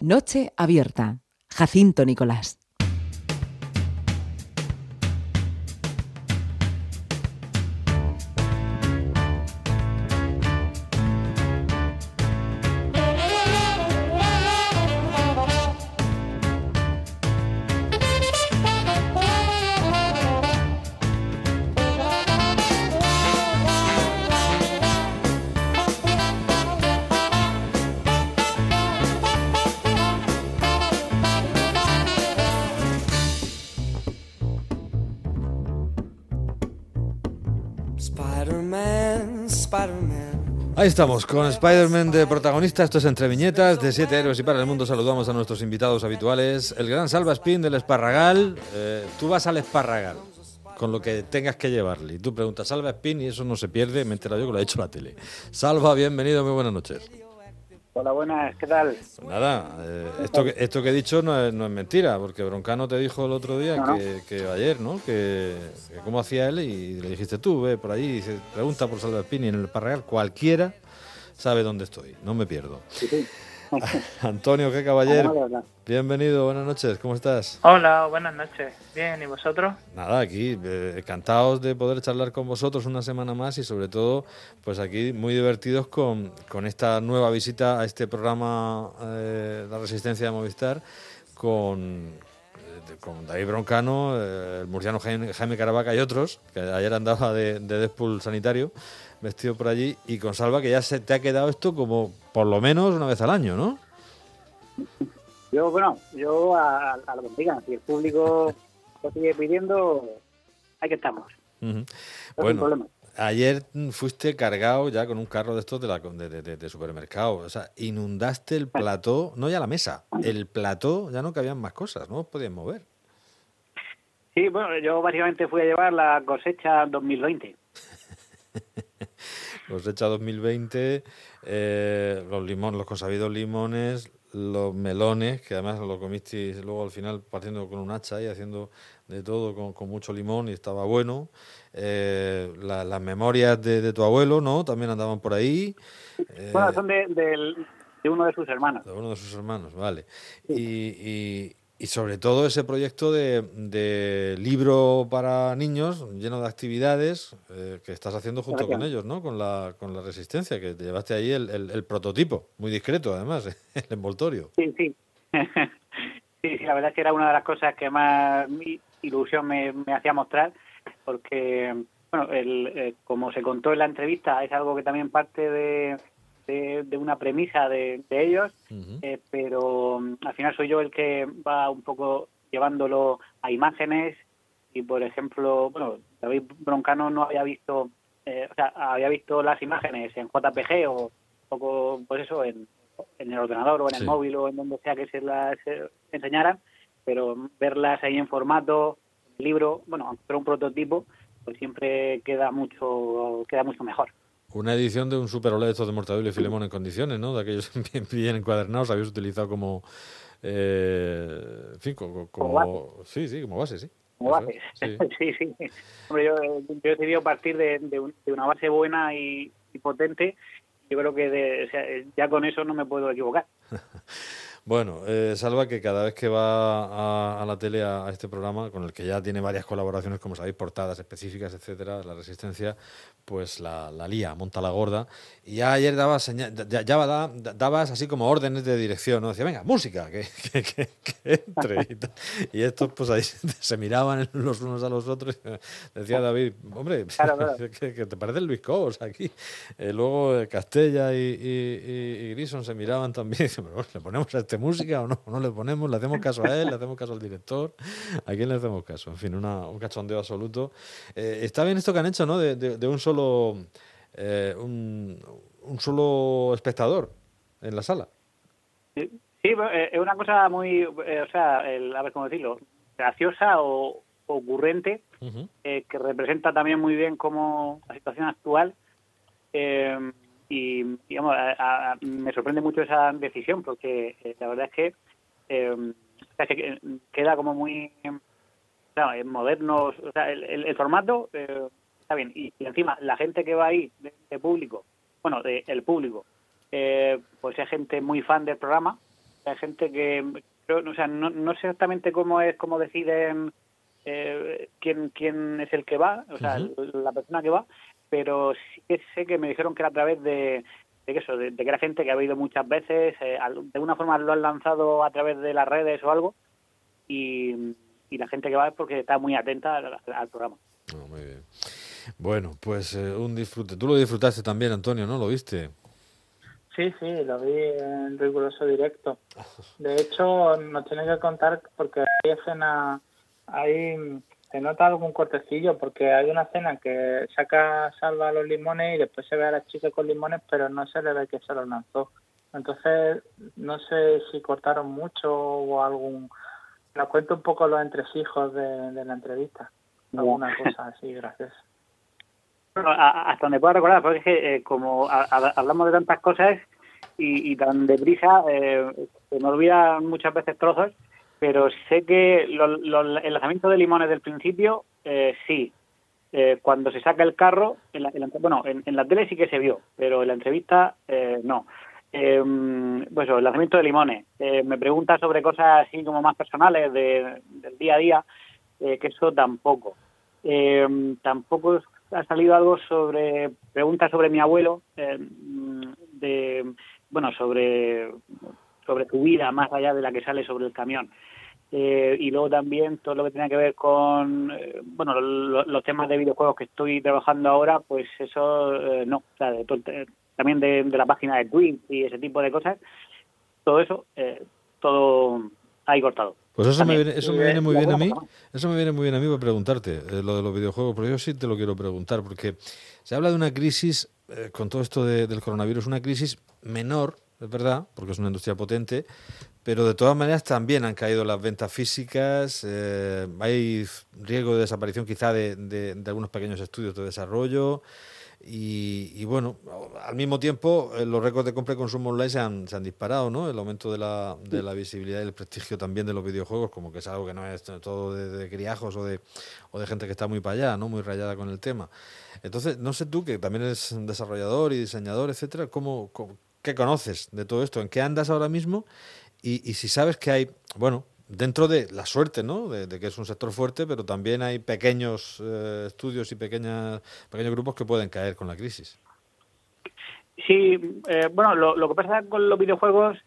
Noche abierta. Jacinto Nicolás. Ahí estamos, con Spider-Man de protagonista. Esto es Entre Viñetas, de Siete Héroes y para el Mundo. Saludamos a nuestros invitados habituales. El gran Salva Spin del Esparragal. Eh, tú vas al Esparragal con lo que tengas que llevarle. Y tú preguntas, Salva Spin, y eso no se pierde. Me entero yo que lo ha hecho la tele. Salva, bienvenido, muy buenas noches. Hola, buenas, ¿qué tal? Pues nada, eh, esto, que, esto que he dicho no es, no es mentira, porque Broncano te dijo el otro día que, ayer, ¿no? Que, cómo hacía él y le dijiste tú, ve por y se pregunta por Salva Spini en el Parreal, cualquiera sabe dónde estoy, no me pierdo. Antonio, qué caballero. Bienvenido, buenas noches, ¿cómo estás? Hola, buenas noches. Bien, ¿y vosotros? Nada, aquí eh, encantados de poder charlar con vosotros una semana más y sobre todo, pues aquí muy divertidos con, con esta nueva visita a este programa eh, La Resistencia de Movistar con, eh, con David Broncano, el murciano Jaime, Caravaca y otros, que ayer andaba de, de Deadpool sanitario vestido por allí, y con Salva, que ya se te ha quedado esto como por lo menos una vez al año, ¿no? Yo, bueno, yo a, lo que digan, si el público lo sigue pidiendo, ahí que estamos. Bueno, ayer fuiste cargado ya con un carro de estos de, la, de, supermercado, o sea, inundaste el plató, no ya la mesa, el plató, ya no cabían más cosas, no os podías mover. Sí, bueno, yo básicamente fui a llevar la cosecha 2020. cosecha 2020, eh, los limones, los consabidos limones, los melones, que además lo comiste luego al final partiendo con un hacha y haciendo de todo con, mucho limón y estaba bueno. Eh, las memorias de, tu abuelo, ¿no? También andaban por ahí. bueno, son de, uno de sus hermanos. De uno de sus hermanos, vale. y, y sobre todo ese proyecto de, libro para niños lleno de actividades eh, que estás haciendo junto con ellos, ¿no? Con la, con la resistencia, que te llevaste ahí el, el, prototipo, muy discreto además, el envoltorio. Sí, sí. sí, la verdad es que era una de las cosas que más ilusión me, hacía mostrar, porque, bueno, el, eh, como se contó en la entrevista, es algo que también parte de de, una premisa de, ellos, eh, pero mm, al final soy yo el que va un poco llevándolo a imágenes y, por ejemplo, bueno, David Broncano no había visto, eh, o sea, había visto las imágenes en JPG o, poco, pues eso, en, el ordenador o en el móvil o en donde sea que se las eh, enseñaran, pero verlas ahí en formato, libro, bueno, pero un prototipo, pues siempre queda mucho, queda mucho mejor. Una edición de un super OLED de Mortadelo y Filemón en condiciones, ¿no? De aquellos bien, encuadernados, habéis utilizado como... Eh, en fin, como, sí, sí, como base, sí. Como base, sí, sí. Hombre, yo, yo, he decidido partir de, de, una base buena y, potente. Yo creo que ya con eso no me puedo equivocar. Bueno, eh, Salva que cada vez que va a, la tele a, este programa, con el que ya tiene varias colaboraciones, como sabéis, portadas específicas, etcétera, la resistencia, pues la, la lía, monta la gorda. Y ya ayer dabas, ya, ya dabas así como órdenes de dirección, ¿no? Decía, venga, música, que, que, entre. Y, estos, pues ahí se miraban los unos a los otros. Decía David, hombre, Que, te parece Luis Cobos aquí. Eh, luego eh, Castella y, y, Grison se miraban también. Y ¿le ponemos a este música o no? ¿No le ponemos? ¿Le hacemos caso a él? ¿Le hacemos caso al director? ¿A quién le hacemos caso? En fin, una, un cachondeo absoluto. Eh, está bien esto que han hecho, ¿no? De, de, un solo... Eh, un, un, solo espectador en la sala. Sí, eh, es una cosa muy, o sea, el, a ver cómo decirlo, graciosa o ocurrente, que representa también muy bien como la situación actual. Eh, y digamos, me sorprende mucho esa decisión porque eh, la verdad es que, eh, queda como muy moderno, o sea, el, formato eh, está bien. Y, encima la gente que va ahí de, público, bueno, de, el público, pues es gente muy fan del programa. Hay gente que, o sea, no, no sé exactamente cómo es, cómo deciden eh, quién, quién es el que va, o sea, la persona que va, pero sí que sé que me dijeron que era a través de, de que eso, de, que era gente que ha ido muchas veces, eh, de alguna forma lo han lanzado a través de las redes o algo, y, la gente que va es porque está muy atenta al, programa. Ah, muy bien. Bueno, pues eh, un disfrute. Tú lo disfrutaste también, Antonio, ¿no? ¿Lo viste? Sí, sí, lo vi en riguroso directo. De hecho, nos tiene que contar porque hay escena, hay, se nota algún cortecillo porque hay una escena que saca salva los limones y después se ve a la chica con limones, pero no se le ve que se los lanzó. Entonces, no sé si cortaron mucho o algún... Nos cuento un poco los entresijos de, de la entrevista. Alguna cosa así, gracias. Bueno, hasta donde pueda recordar, porque es que eh, como hablamos de tantas cosas y, tan deprisa, eh, se me olvidan muchas veces trozos, pero sé que el lanzamiento de limones del principio, eh, sí. Eh, cuando se saca el carro, en la, bueno, en, la tele sí que se vio, pero en la entrevista no. pues el lanzamiento de limones. me pregunta sobre cosas así como más personales del día a día, que eso tampoco. tampoco ha salido algo sobre preguntas sobre mi abuelo, eh, de bueno sobre sobre su vida más allá de la que sale sobre el camión. Eh, y luego también todo lo que tiene que ver con eh, bueno los temas de videojuegos que estoy trabajando ahora pues eso no o sea, también de, la página de Twitch y ese tipo de cosas todo eso todo ahí cortado pues eso me, viene, eso me viene muy bien a mí. Eso me viene muy bien a mí para preguntarte eh, lo de los videojuegos, porque yo sí te lo quiero preguntar, porque se habla de una crisis eh, con todo esto del coronavirus, una crisis menor, es verdad, porque es una industria potente, pero de todas maneras también han caído las ventas físicas, eh, hay riesgo de desaparición quizá de, de algunos pequeños estudios de desarrollo. Y, bueno, al mismo tiempo eh, los récords de compra y consumo online se han, se han disparado, ¿no? El aumento de la, de la visibilidad y el prestigio también de los videojuegos, como que es algo que no es todo de, criajos o de, o de gente que está muy para allá, ¿no? Muy rayada con el tema. Entonces, no sé tú, que también eres desarrollador y diseñador, etcétera, ¿cómo, qué conoces de todo esto? ¿En qué andas ahora mismo? Y, y si sabes que hay, bueno, dentro de la suerte, ¿no? De, que es un sector fuerte, pero también hay pequeños eh, estudios y pequeñas, pequeños grupos que pueden caer con la crisis. Sí, eh, bueno, lo, que pasa con los videojuegos,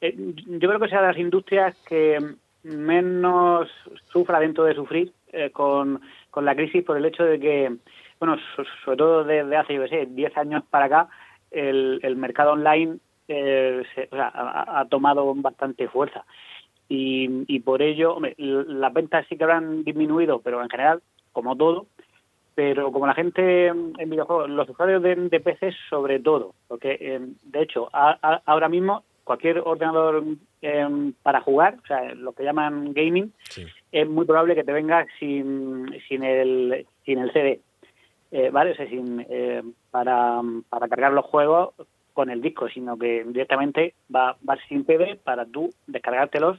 eh, yo creo que sea de las industrias que menos sufra dentro de sufrir con, con la crisis por el hecho de que, bueno, sobre todo desde hace, yo sé, 10 años para acá, el, el mercado online ha, ha tomado bastante fuerza. Y, por ello las ventas sí que habrán disminuido, pero en general, como todo, pero como la gente en videojuegos, los usuarios de, de PC sobre todo, porque eh, de hecho ahora mismo cualquier ordenador em, para jugar, o sea, lo que llaman gaming, es muy probable que te venga sin, sin, el, sin el CD, eh, ¿vale? O sea, sin, eh, para, para cargar los juegos con el disco, sino que directamente va, va sin CD para tú descargártelos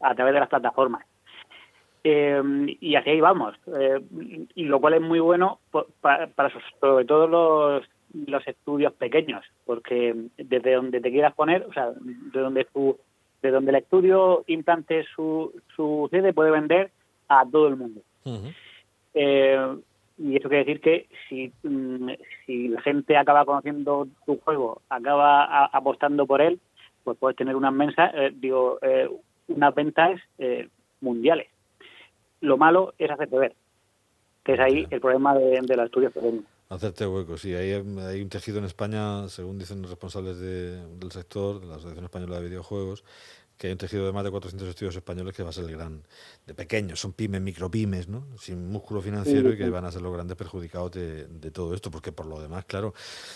a través de las plataformas. Eh, y así ahí vamos, eh, y lo cual es muy bueno para, para sobre todo los, los estudios pequeños, porque desde donde te quieras poner, o sea, de donde tu, de donde el estudio implante su, su sede puede vender a todo el mundo. eh, y eso quiere decir que si, mm, si la gente acaba conociendo tu juego, acaba apostando por él, pues puedes tener unas mensas, eh, digo, eh, unas ventas eh, mundiales. Lo malo es hacerte ver, que es ahí el problema de, de los estudios pequeños. Hacerte hueco, sí. Hay, hay, un tejido en España, según dicen los responsables del sector, de la Asociación Española de Videojuegos, que hay un tejido de más de 400 estudios españoles que va a ser el gran, de pequeños, son pymes, micropymes, ¿no? sin músculo financiero y que van a ser los grandes perjudicados de, todo esto, porque por lo demás, claro,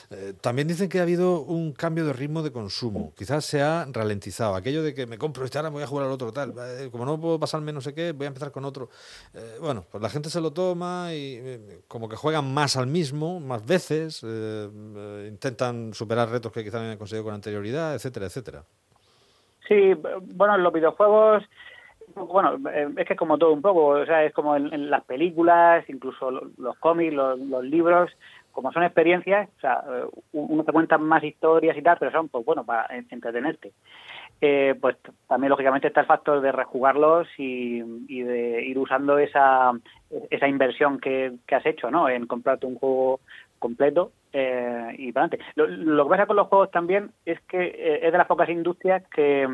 eh, también dicen que ha habido un cambio de ritmo de consumo, quizás se ha ralentizado, aquello de que me compro este, ahora voy a jugar al otro, tal, eh, como no puedo pasarme no sé qué, voy a empezar con otro. Eh, bueno, pues la gente se lo toma y como que juegan más al mismo, más veces, intentan superar retos que quizás habían conseguido con anterioridad, etcétera, etcétera. Sí, bueno, los videojuegos, bueno, eh, es que es como todo un poco, o sea, es como en, las películas, incluso los, cómics, los, libros, como son experiencias, o sea, eh, uno te cuenta más historias y tal, pero son, pues bueno, para entretenerte. eh, pues también lógicamente está el factor de rejugarlos y, de ir usando esa, esa inversión que, has hecho, ¿no? En comprarte un juego completo eh, y para adelante. Lo, que pasa con los juegos también es que eh, es de las pocas industrias que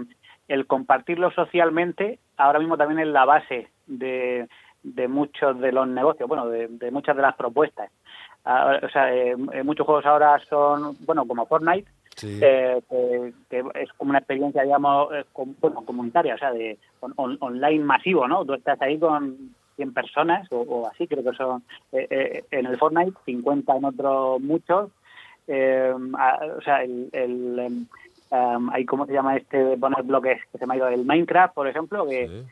el compartirlo socialmente ahora mismo también es la base de, de muchos de los negocios, bueno, de, muchas de las propuestas. O sea, muchos juegos ahora son, bueno, como Fortnite, eh, que, es como una experiencia, digamos, eh, bueno, comunitaria, o sea, de online masivo, ¿no? Tú estás ahí con 100 personas o, así, creo que son eh, en el Fortnite, 50 en otros muchos. o sea, el, el em, hay, ¿cómo se llama este de poner bloques que se me ha ido? El Minecraft, por ejemplo, que,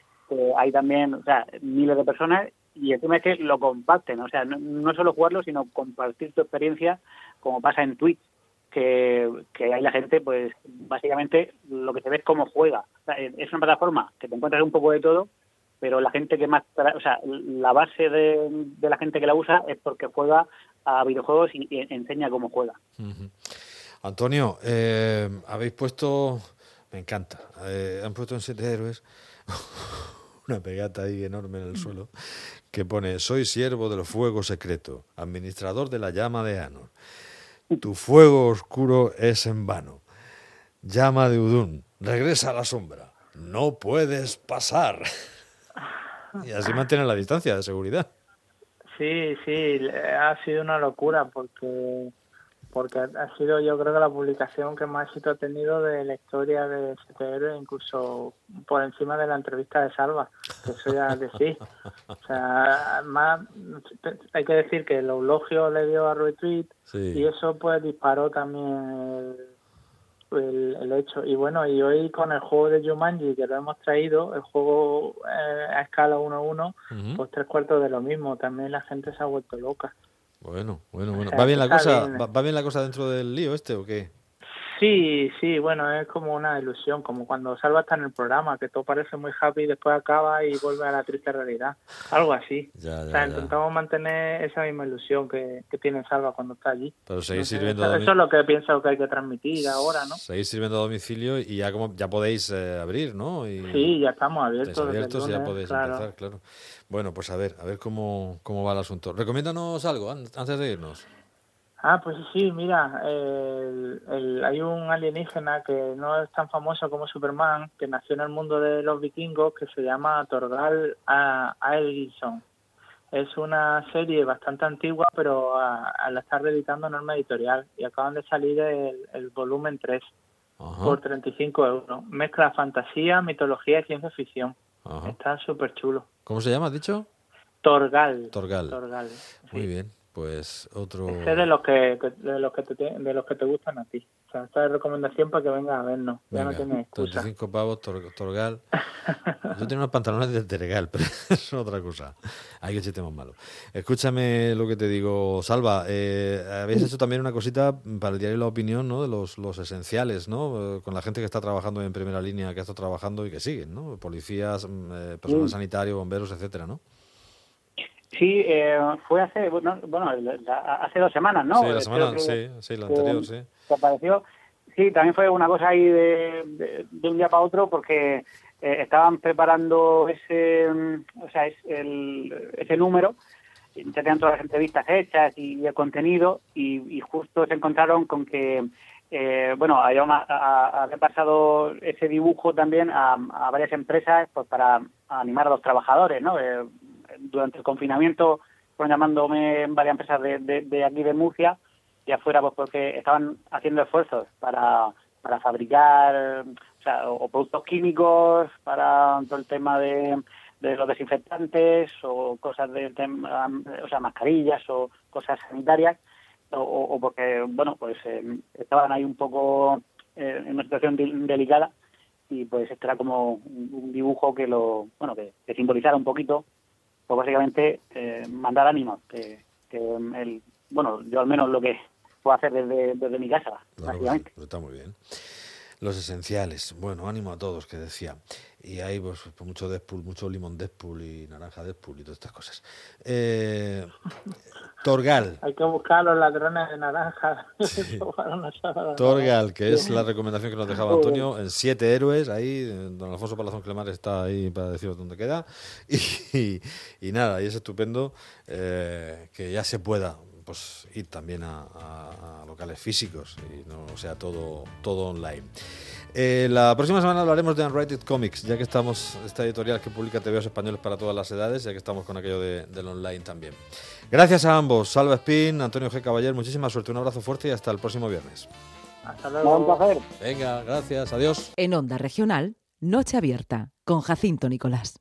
hay también, o sea, miles de personas y encima es que lo comparten, o sea, no, no solo jugarlo, sino compartir tu experiencia, como pasa en Twitch que, que ahí la gente, pues básicamente lo que se ve es cómo juega. es una plataforma que te encuentras un poco de todo, pero la gente que más, o sea, la base de, de la gente que la usa es porque juega a videojuegos y, enseña cómo juega. Antonio, eh, habéis puesto, me encanta, eh, han puesto en siete héroes una pegata ahí enorme en el suelo que pone, soy siervo de los fuegos secretos, administrador de la llama de Anor. Tu fuego oscuro es en vano. Llama de Udun, regresa a la sombra. No puedes pasar. Y así mantiene la distancia de seguridad. Sí, sí, ha sido una locura porque porque ha sido yo creo que la publicación que más éxito ha tenido de la historia de CTR, incluso por encima de la entrevista de Salva, que eso ya decir. O sea, más, hay que decir que el eulogio le dio a retweet y eso pues disparó también el, el, hecho. Y bueno, y hoy con el juego de Jumanji que lo hemos traído, el juego eh, a escala 1-1, pues tres cuartos de lo mismo. También la gente se ha vuelto loca. Bueno, bueno, bueno. ¿Va bien la cosa? ¿Va bien la cosa dentro del lío este o qué? Sí, sí, bueno, es como una ilusión, como cuando Salva está en el programa, que todo parece muy happy y después acaba y vuelve a la triste realidad. Algo así. o sea, intentamos mantener esa misma ilusión que, tiene Salva cuando está allí. Pero seguís sirviendo eso, eso, es lo que pienso que hay que transmitir ahora, ¿no? Seguís sirviendo a domicilio y ya como ya podéis eh, abrir, ¿no? sí, ya estamos abiertos. abiertos y ya podéis empezar, claro. Bueno, pues a ver, a ver cómo, cómo va el asunto. Recomiéndanos algo antes de irnos. Ah, pues sí, mira, el, hay un alienígena que no es tan famoso como Superman, que nació en el mundo de los vikingos, que se llama Torgal Aelgison. Es una serie bastante antigua, pero la está reeditando Norma Editorial y acaban de salir el, volumen 3 por 35 euros. Mezcla fantasía, mitología y ciencia ficción. Está súper chulo. ¿Cómo se llama, has dicho? Torgal. Torgal. Muy bien pues otro Ese de los que de los que te de los que te gustan a ti o sea esta es recomendación para que vengas a vernos ya no tienes excusa 35 pavos Torgal yo tengo unos pantalones de Tergal pero es otra cosa hay que chiste más malo escúchame lo que te digo Salva eh, habéis hecho también una cosita para el diario La Opinión ¿no? de los, los esenciales ¿no? con la gente que está trabajando en primera línea que está trabajando y que siguen ¿no? policías mm, eh, personal sanitario bomberos etcétera ¿no? Sí, eh, fue hace, bueno, hace dos semanas, ¿no? Sí, la semana, sí, sí, la anterior, sí. apareció. Sí, también fue una cosa ahí de, de, un día para otro porque eh, estaban preparando ese, mm, o sea, es el, ese número, ya tenían todas las entrevistas hechas y, el contenido y, justo se encontraron con que, eh, bueno, había, había pasado ese dibujo también a, a, varias empresas pues para animar a los trabajadores, ¿no? Durante el confinamiento fueron llamándome varias empresas de, de, aquí de Murcia, y afuera pues porque estaban haciendo esfuerzos para, para fabricar o, sea, o productos químicos para todo el tema de, los desinfectantes o cosas de, o sea, mascarillas o cosas sanitarias o, porque, bueno, pues eh, estaban ahí un poco eh, en una situación delicada y pues esto era como un dibujo que lo, bueno, que simbolizara un poquito pues básicamente eh, mandar ánimos, que, el, bueno, yo al menos lo que puedo hacer desde, desde mi casa, básicamente. está muy bien. Los esenciales. Bueno, ánimo a todos, que decía. Y hay pues, pues, mucho Deadpool, mucho limón Deadpool y naranja Deadpool y todas estas cosas. Eh, Torgal. Hay que buscar los ladrones de naranja. Torgal, que es la recomendación que nos dejaba Antonio, en siete héroes, ahí, don Alfonso Palazón Clemar está ahí para deciros dónde queda. Y, nada, y es estupendo eh, que ya se pueda pues ir también a, locales físicos y no sea todo, todo online. Eh, la próxima semana hablaremos de Unrated Comics, ya que estamos, esta editorial que publica TVOs españoles para todas las edades, ya que estamos con aquello de, del online también. Gracias a ambos, Salva Spin, Antonio G. Caballero, muchísima suerte, un abrazo fuerte y hasta el próximo viernes. Hasta luego. Un placer. Venga, gracias, adiós. En Onda Regional, Noche Abierta, con Jacinto Nicolás.